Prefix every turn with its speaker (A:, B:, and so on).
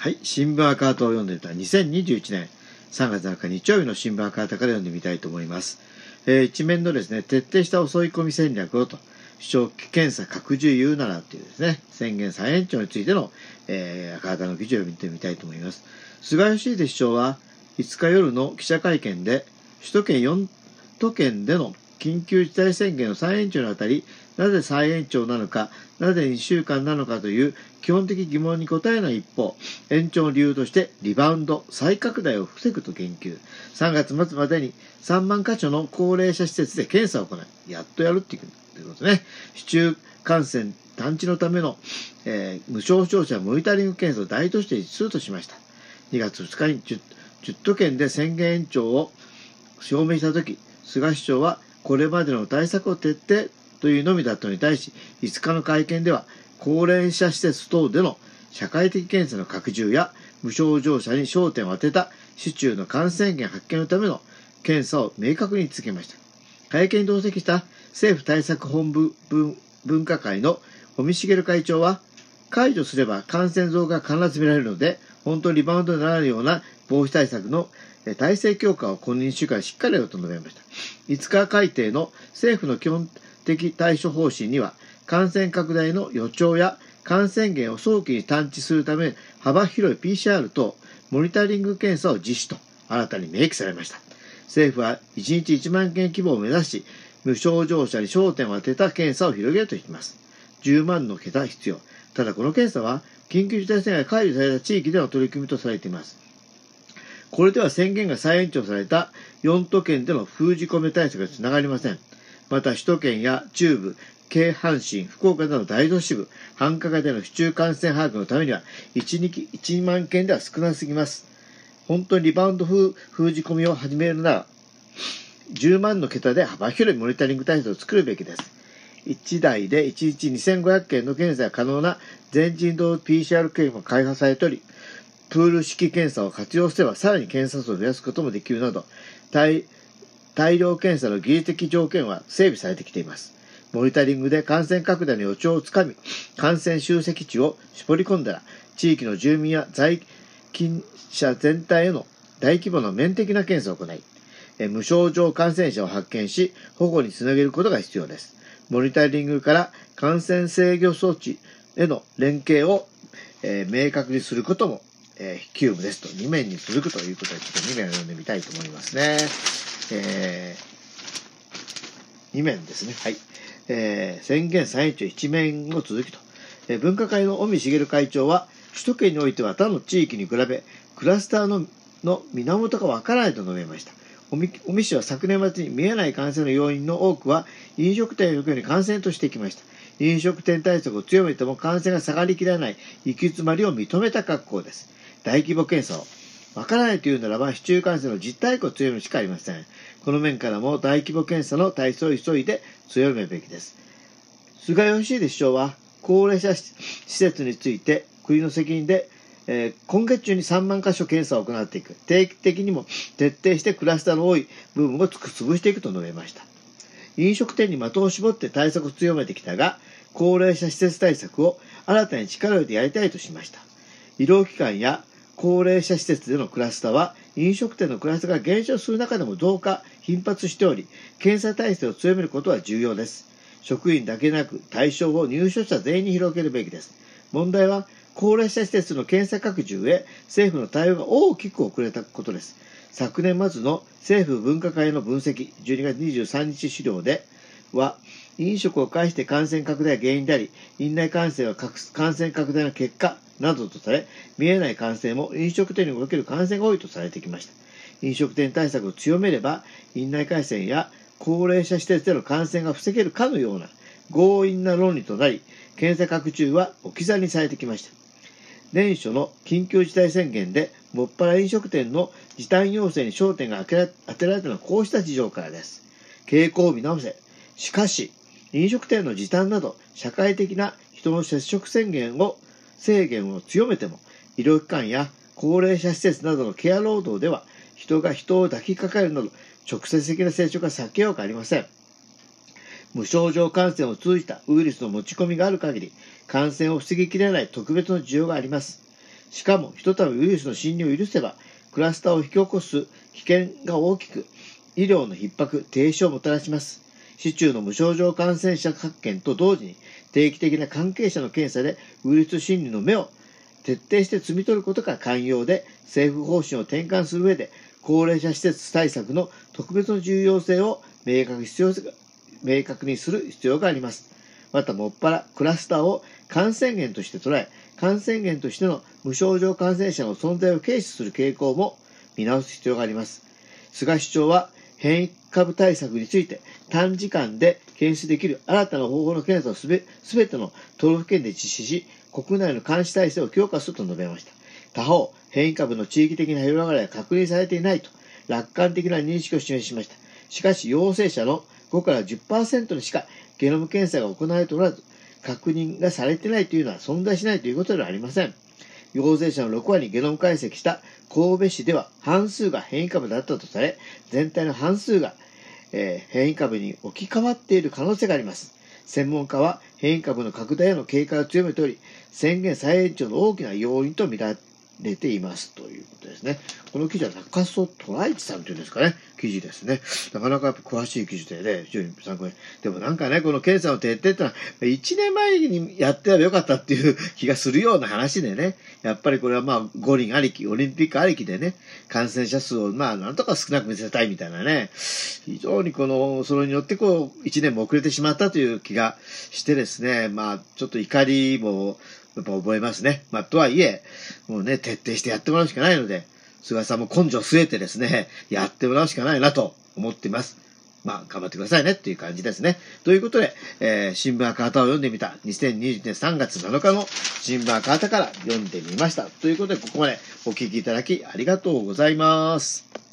A: はい、新聞赤旗を読んでいた2021年3月7日日曜日の新聞赤旗から読んでみたいと思います。えー、一面のですね、徹底した襲い込み戦略をと、主張検査拡充言うならというですね、宣言再延長についての、えー、赤旗の記事を見てみたいと思います。菅義偉首相は5日夜の記者会見で、首都圏4都県での緊急事態宣言の再延長にあたり、なぜ再延長なのか、なぜ2週間なのかという基本的疑問に答えない一方、延長の理由としてリバウンド、再拡大を防ぐと言及。3月末までに3万箇所の高齢者施設で検査を行い、やっとやるっていうことね。市中感染探知のための、えー、無症状者モニタリング検査を大都市で実するとしました。2月2日に 10, 10都県で宣言延長を証明したとき、菅市長はこれまでの対策を徹底というのみだったのに対し、5日の会見では、高齢者施設等での社会的検査の拡充や無症状者に焦点を当てた市中の感染源発見のための検査を明確に続けました。会見に同席した政府対策本部分科会の尾身茂会長は、解除すれば感染増加が必ず見られるので、本当にリバウンドにならないような防止対策の体制強化をこの2週間しっかりと述べました。5日改定の政府の基本的対処方針には、感染拡大の予兆や感染源を早期に探知するため、幅広い PCR とモニタリング検査を実施と新たに明記されました。政府は1日1万件規模を目指し、無症状者に焦点を当てた検査を広げるといきます。10万の桁必要。ただこの検査は、緊急事態宣言が解除された地域での取り組みとされています。これでは宣言が再延長された4都県での封じ込め対策がつながりません。また首都圏や中部、京阪神、福岡など大都市部、繁華街での市中感染把握のためには1、1万件では少なすぎます。本当にリバウンド封じ込みを始めるなら、10万の桁で幅広いモニタリング体制を作るべきです。1台で1日2500件の検査が可能な全人動 PCR 検査も開発されており、プール式検査を活用すればさらに検査数を増やすこともできるなど、大大量検査の技術的条件は整備されてきています。モニタリングで感染拡大の予兆をつかみ、感染集積地を絞り込んだら、地域の住民や在勤者全体への大規模な面的な検査を行い、無症状感染者を発見し、保護につなげることが必要です。モニタリングから感染制御装置への連携を、えー、明確にすることもえー、キューブですと、2面に続くということで、ちょっと2面を読んでみたいと思いますね。えー、2面ですね。はい。えー、宣言再延長1面を続きと。えー、分科会の尾身茂会長は、首都圏においては他の地域に比べ、クラスターのの源がわからないと述べました。尾身氏は昨年末に見えない感染の要因の多くは飲食店をよくように感染としてきました。飲食店対策を強めても感染が下がりきらない行き詰まりを認めた格好です。大規模検査を。わからないというならば、市中感染の実態を強めるしかありません。この面からも大規模検査の体制を急いで強めるべきです。菅義偉首相は、高齢者施設について国の責任で、えー、今月中に3万箇所検査を行っていく。定期的にも徹底してクラスターの多い部分を潰していくと述べました。飲食店に的を絞って対策を強めてきたが、高齢者施設対策を新たに力を入れてやりたいとしました。医療機関や高齢者施設でのクラスターは飲食店のクラスターが減少する中でも増加、頻発しており、検査体制を強めることは重要です。職員だけでなく対象を入所者全員に広げるべきです。問題は高齢者施設の検査拡充へ政府の対応が大きく遅れたことです。昨年末の政府分科会の分析、12月23日資料では、飲食を介して感染拡大が原因であり、院内感染は感染拡大の結果などとされ、見えない感染も飲食店における感染が多いとされてきました。飲食店対策を強めれば、院内感染や高齢者施設での感染が防げるかのような強引な論理となり、検査拡充は置き去りにされてきました。年初の緊急事態宣言で、もっぱら飲食店の時短要請に焦点が当てられたのはこうした事情からです。傾向を見直せ。しかし、飲食店の時短など社会的な人の接触宣言を制限を強めても医療機関や高齢者施設などのケア労働では人が人を抱きかかえるなど直接的な接触が避けようがありません無症状感染を通じたウイルスの持ち込みがある限り感染を防ぎきれない特別の需要がありますしかも、ひとたびウイルスの侵入を許せば、クラスターを引き起こす危険が大きく、医療の逼迫、停止をもたらします。市中の無症状感染者発見と同時に、定期的な関係者の検査でウイルス侵入の目を徹底して摘み取ることが寛容で、政府方針を転換する上で、高齢者施設対策の特別の重要性を明確必要明確にする必要があります。また、もっぱらクラスターを感染源として捉え、感染源としての無症状感染者の存在を軽視する傾向も見直す必要があります。菅首長は変異株対策について短時間で検出できる新たな方法の検査をすべての都道府県で実施し、国内の監視体制を強化すると述べました。他方、変異株の地域的な広がりは確認されていないと楽観的な認識を示しました。しかし、陽性者の5から10%にしかゲノム検査が行われておらず、確認がされていないというのは存在しないということではありません。陽性者の6割にゲノム解析した神戸市では半数が変異株だったとされ、全体の半数が、えー、変異株に置き換わっている可能性があります。専門家は変異株の拡大への警戒を強めており、宣言再延長の大きな要因と見られていますというこですね。この記事は中曽虎一さんというんですかね、記事ですね。なかなかやっぱ詳しい記事でね、非常に参考に。でもなんかね、この検査の徹底ってのは、1年前にやってればよかったっていう 気がするような話でね、やっぱりこれはまあ五輪ありき、オリンピックありきでね、感染者数をまあなんとか少なく見せたいみたいなね、非常にこの、それによってこう、1年も遅れてしまったという気がしてですね、まあちょっと怒りも、やっぱ覚えますね。まあ、とはいえ、もうね、徹底してやってもらうしかないので、菅さんも根性据えてですね、やってもらうしかないなと思っています。まあ、頑張ってくださいねっていう感じですね。ということで、えー、新聞赤旗を読んでみた2020年3月7日の新聞赤旗から読んでみました。ということで、ここまでお聞きいただきありがとうございます。